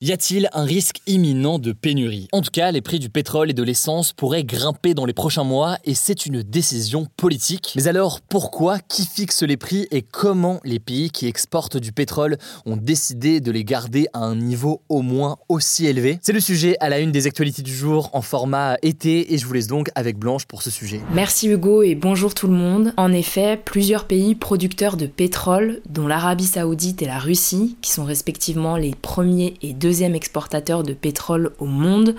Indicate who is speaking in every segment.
Speaker 1: Y a-t-il un risque imminent de pénurie? En tout cas, les prix du pétrole et de l'essence pourraient grimper dans les prochains mois et c'est une décision politique. Mais alors, pourquoi? Qui fixe les prix et comment les pays qui exportent du pétrole ont décidé de les garder à un niveau au moins aussi élevé? C'est le sujet à la une des actualités du jour en format été et je vous laisse donc avec Blanche pour ce sujet.
Speaker 2: Merci Hugo et bonjour tout le monde. En effet, plusieurs pays producteurs de pétrole, dont l'Arabie saoudite et la Russie, qui sont respectivement les premiers et deuxièmes deuxième exportateur de pétrole au monde,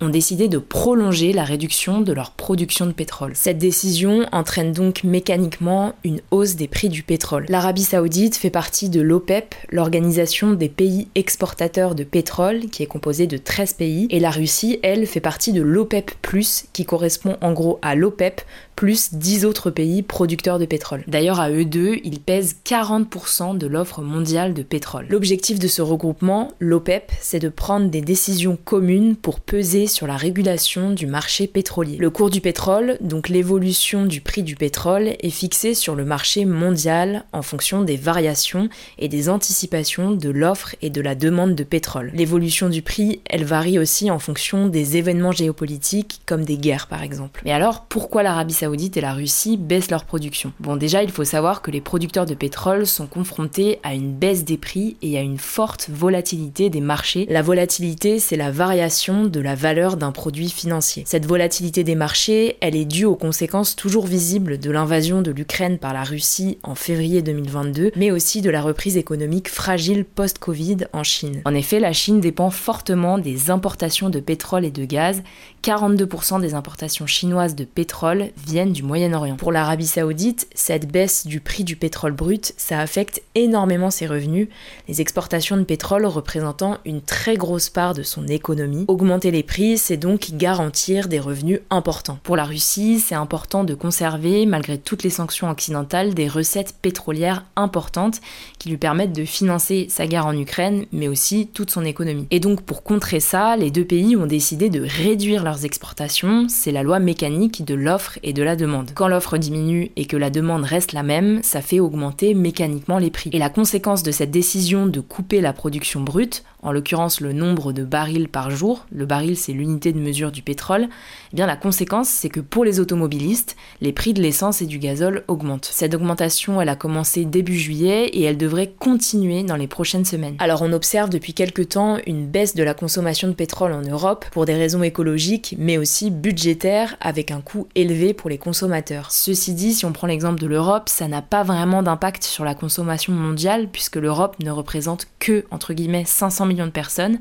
Speaker 2: ont décidé de prolonger la réduction de leur production de pétrole. Cette décision entraîne donc mécaniquement une hausse des prix du pétrole. L'Arabie saoudite fait partie de l'OPEP, l'organisation des pays exportateurs de pétrole, qui est composée de 13 pays, et la Russie, elle, fait partie de l'OPEP ⁇ qui correspond en gros à l'OPEP, plus 10 autres pays producteurs de pétrole. D'ailleurs, à eux deux, ils pèsent 40% de l'offre mondiale de pétrole. L'objectif de ce regroupement, l'OPEP, c'est de prendre des décisions communes pour peser sur la régulation du marché pétrolier. Le cours du pétrole, donc l'évolution du prix du pétrole, est fixé sur le marché mondial en fonction des variations et des anticipations de l'offre et de la demande de pétrole. L'évolution du prix, elle varie aussi en fonction des événements géopolitiques comme des guerres par exemple. Mais alors, pourquoi l'Arabie saoudite et la Russie baissent leur production? Bon déjà il faut savoir que les producteurs de pétrole sont confrontés à une baisse des prix et à une forte volatilité des marchés. La volatilité c'est la variation de la valeur d'un produit financier. Cette volatilité des marchés elle est due aux conséquences toujours visibles de l'invasion de l'Ukraine par la Russie en février 2022 mais aussi de la reprise économique fragile post-Covid en Chine. En effet la Chine dépend fortement des importations de pétrole et de gaz 42% des importations chinoises de pétrole viennent du Moyen-Orient. Pour l'Arabie saoudite, cette baisse du prix du pétrole brut, ça affecte énormément ses revenus, les exportations de pétrole représentant une très grosse part de son économie. Augmenter les prix, c'est donc garantir des revenus importants. Pour la Russie, c'est important de conserver, malgré toutes les sanctions occidentales, des recettes pétrolières importantes qui lui permettent de financer sa guerre en Ukraine, mais aussi toute son économie. Et donc pour contrer ça, les deux pays ont décidé de réduire exportations, c'est la loi mécanique de l'offre et de la demande. Quand l'offre diminue et que la demande reste la même, ça fait augmenter mécaniquement les prix. Et la conséquence de cette décision de couper la production brute, en l'occurrence le nombre de barils par jour, le baril c'est l'unité de mesure du pétrole, eh bien la conséquence c'est que pour les automobilistes, les prix de l'essence et du gazole augmentent. Cette augmentation elle a commencé début juillet et elle devrait continuer dans les prochaines semaines. Alors on observe depuis quelques temps une baisse de la consommation de pétrole en Europe pour des raisons écologiques mais aussi budgétaires avec un coût élevé pour les consommateurs. Ceci dit, si on prend l'exemple de l'Europe, ça n'a pas vraiment d'impact sur la consommation mondiale puisque l'Europe ne représente que entre guillemets 500 millions de personnes,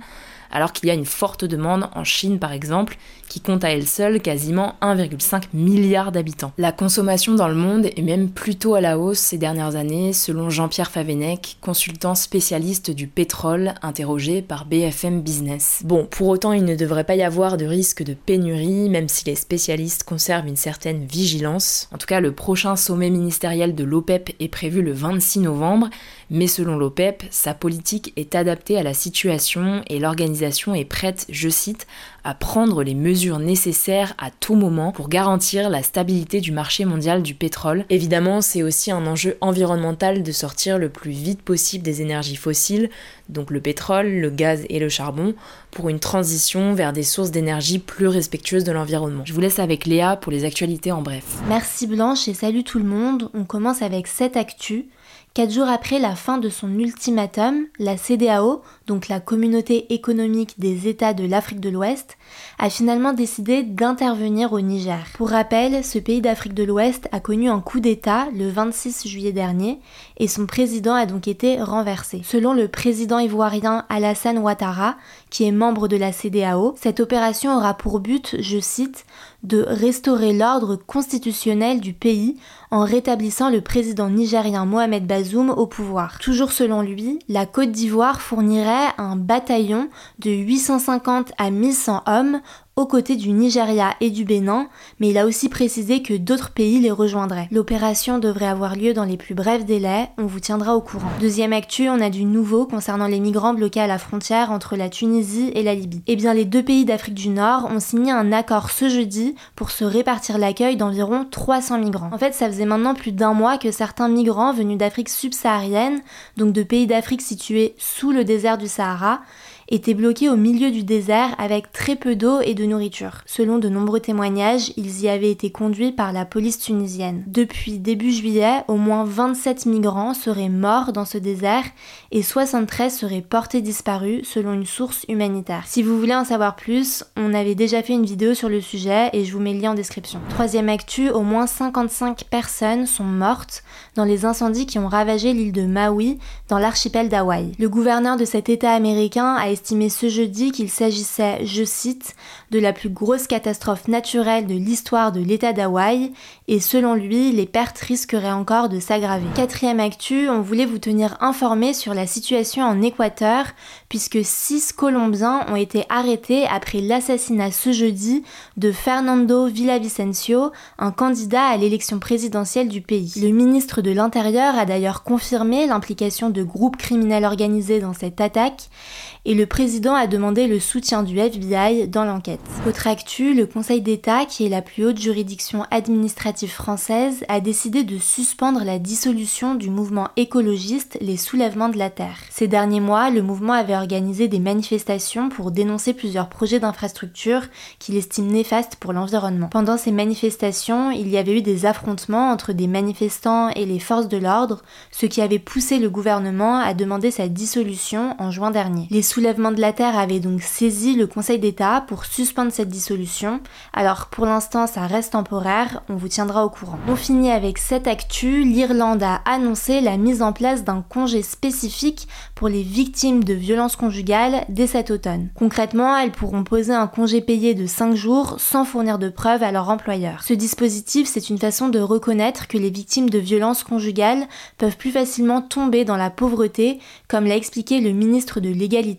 Speaker 2: alors qu'il y a une forte demande en Chine par exemple, qui compte à elle seule quasiment 1,5 milliard d'habitants. La consommation dans le monde est même plutôt à la hausse ces dernières années, selon Jean-Pierre Favenec, consultant spécialiste du pétrole interrogé par BFM Business. Bon, pour autant, il ne devrait pas y avoir de risque de pénurie, même si les spécialistes conservent une certaine vigilance. En tout cas, le prochain sommet ministériel de l'OPEP est prévu le 26 novembre, mais selon l'OPEP, sa politique est adaptée à la situation et l'organisation est prête, je cite, à prendre les mesures nécessaires à tout moment pour garantir la stabilité du marché mondial du pétrole. Évidemment, c'est aussi un enjeu environnemental de sortir le plus vite possible des énergies fossiles, donc le pétrole, le gaz et le charbon, pour une transition vers des sources d'énergie plus respectueuses de l'environnement. Je vous laisse avec Léa pour les actualités en bref.
Speaker 3: Merci Blanche et salut tout le monde. On commence avec cette actu. Quatre jours après la fin de son ultimatum, la CDAO, donc la Communauté économique des États de l'Afrique de l'Ouest, a finalement décidé d'intervenir au Niger. Pour rappel, ce pays d'Afrique de l'Ouest a connu un coup d'État le 26 juillet dernier et son président a donc été renversé. Selon le président ivoirien Alassane Ouattara, qui est membre de la CDAO, cette opération aura pour but, je cite, de restaurer l'ordre constitutionnel du pays en rétablissant le président nigérien Mohamed Bazoum au pouvoir. Toujours selon lui, la Côte d'Ivoire fournirait un bataillon de 850 à 1100 hommes aux côtés du Nigeria et du Bénin, mais il a aussi précisé que d'autres pays les rejoindraient. L'opération devrait avoir lieu dans les plus brefs délais, on vous tiendra au courant. Deuxième actu, on a du nouveau concernant les migrants bloqués à la frontière entre la Tunisie et la Libye. Eh bien, les deux pays d'Afrique du Nord ont signé un accord ce jeudi pour se répartir l'accueil d'environ 300 migrants. En fait, ça faisait maintenant plus d'un mois que certains migrants venus d'Afrique subsaharienne, donc de pays d'Afrique situés sous le désert du Sahara, étaient bloqués au milieu du désert avec très peu d'eau et de nourriture. Selon de nombreux témoignages, ils y avaient été conduits par la police tunisienne. Depuis début juillet, au moins 27 migrants seraient morts dans ce désert et 73 seraient portés disparus selon une source humanitaire. Si vous voulez en savoir plus, on avait déjà fait une vidéo sur le sujet et je vous mets le lien en description. Troisième actu, au moins 55 personnes sont mortes dans les incendies qui ont ravagé l'île de Maui dans l'archipel d'Hawaï. Le gouverneur de cet état américain a estimé ce jeudi qu'il s'agissait, je cite, de la plus grosse catastrophe naturelle de l'histoire de l'État d'Hawaï et selon lui, les pertes risqueraient encore de s'aggraver. Quatrième actu, on voulait vous tenir informé sur la situation en Équateur puisque six Colombiens ont été arrêtés après l'assassinat ce jeudi de Fernando Villavicencio, un candidat à l'élection présidentielle du pays. Le ministre de l'Intérieur a d'ailleurs confirmé l'implication de groupes criminels organisés dans cette attaque et le président a demandé le soutien du FBI dans l'enquête. Autre actu, le Conseil d'État, qui est la plus haute juridiction administrative française, a décidé de suspendre la dissolution du mouvement écologiste Les Soulèvements de la Terre. Ces derniers mois, le mouvement avait organisé des manifestations pour dénoncer plusieurs projets d'infrastructure qu'il estime néfastes pour l'environnement. Pendant ces manifestations, il y avait eu des affrontements entre des manifestants et les forces de l'ordre, ce qui avait poussé le gouvernement à demander sa dissolution en juin dernier. Soulèvements de la Terre avaient donc saisi le Conseil d'État pour suspendre cette dissolution. Alors pour l'instant ça reste temporaire, on vous tiendra au courant. On finit avec cette actu, l'Irlande a annoncé la mise en place d'un congé spécifique pour les victimes de violences conjugales dès cet automne. Concrètement, elles pourront poser un congé payé de 5 jours sans fournir de preuves à leur employeur. Ce dispositif, c'est une façon de reconnaître que les victimes de violences conjugales peuvent plus facilement tomber dans la pauvreté, comme l'a expliqué le ministre de l'égalité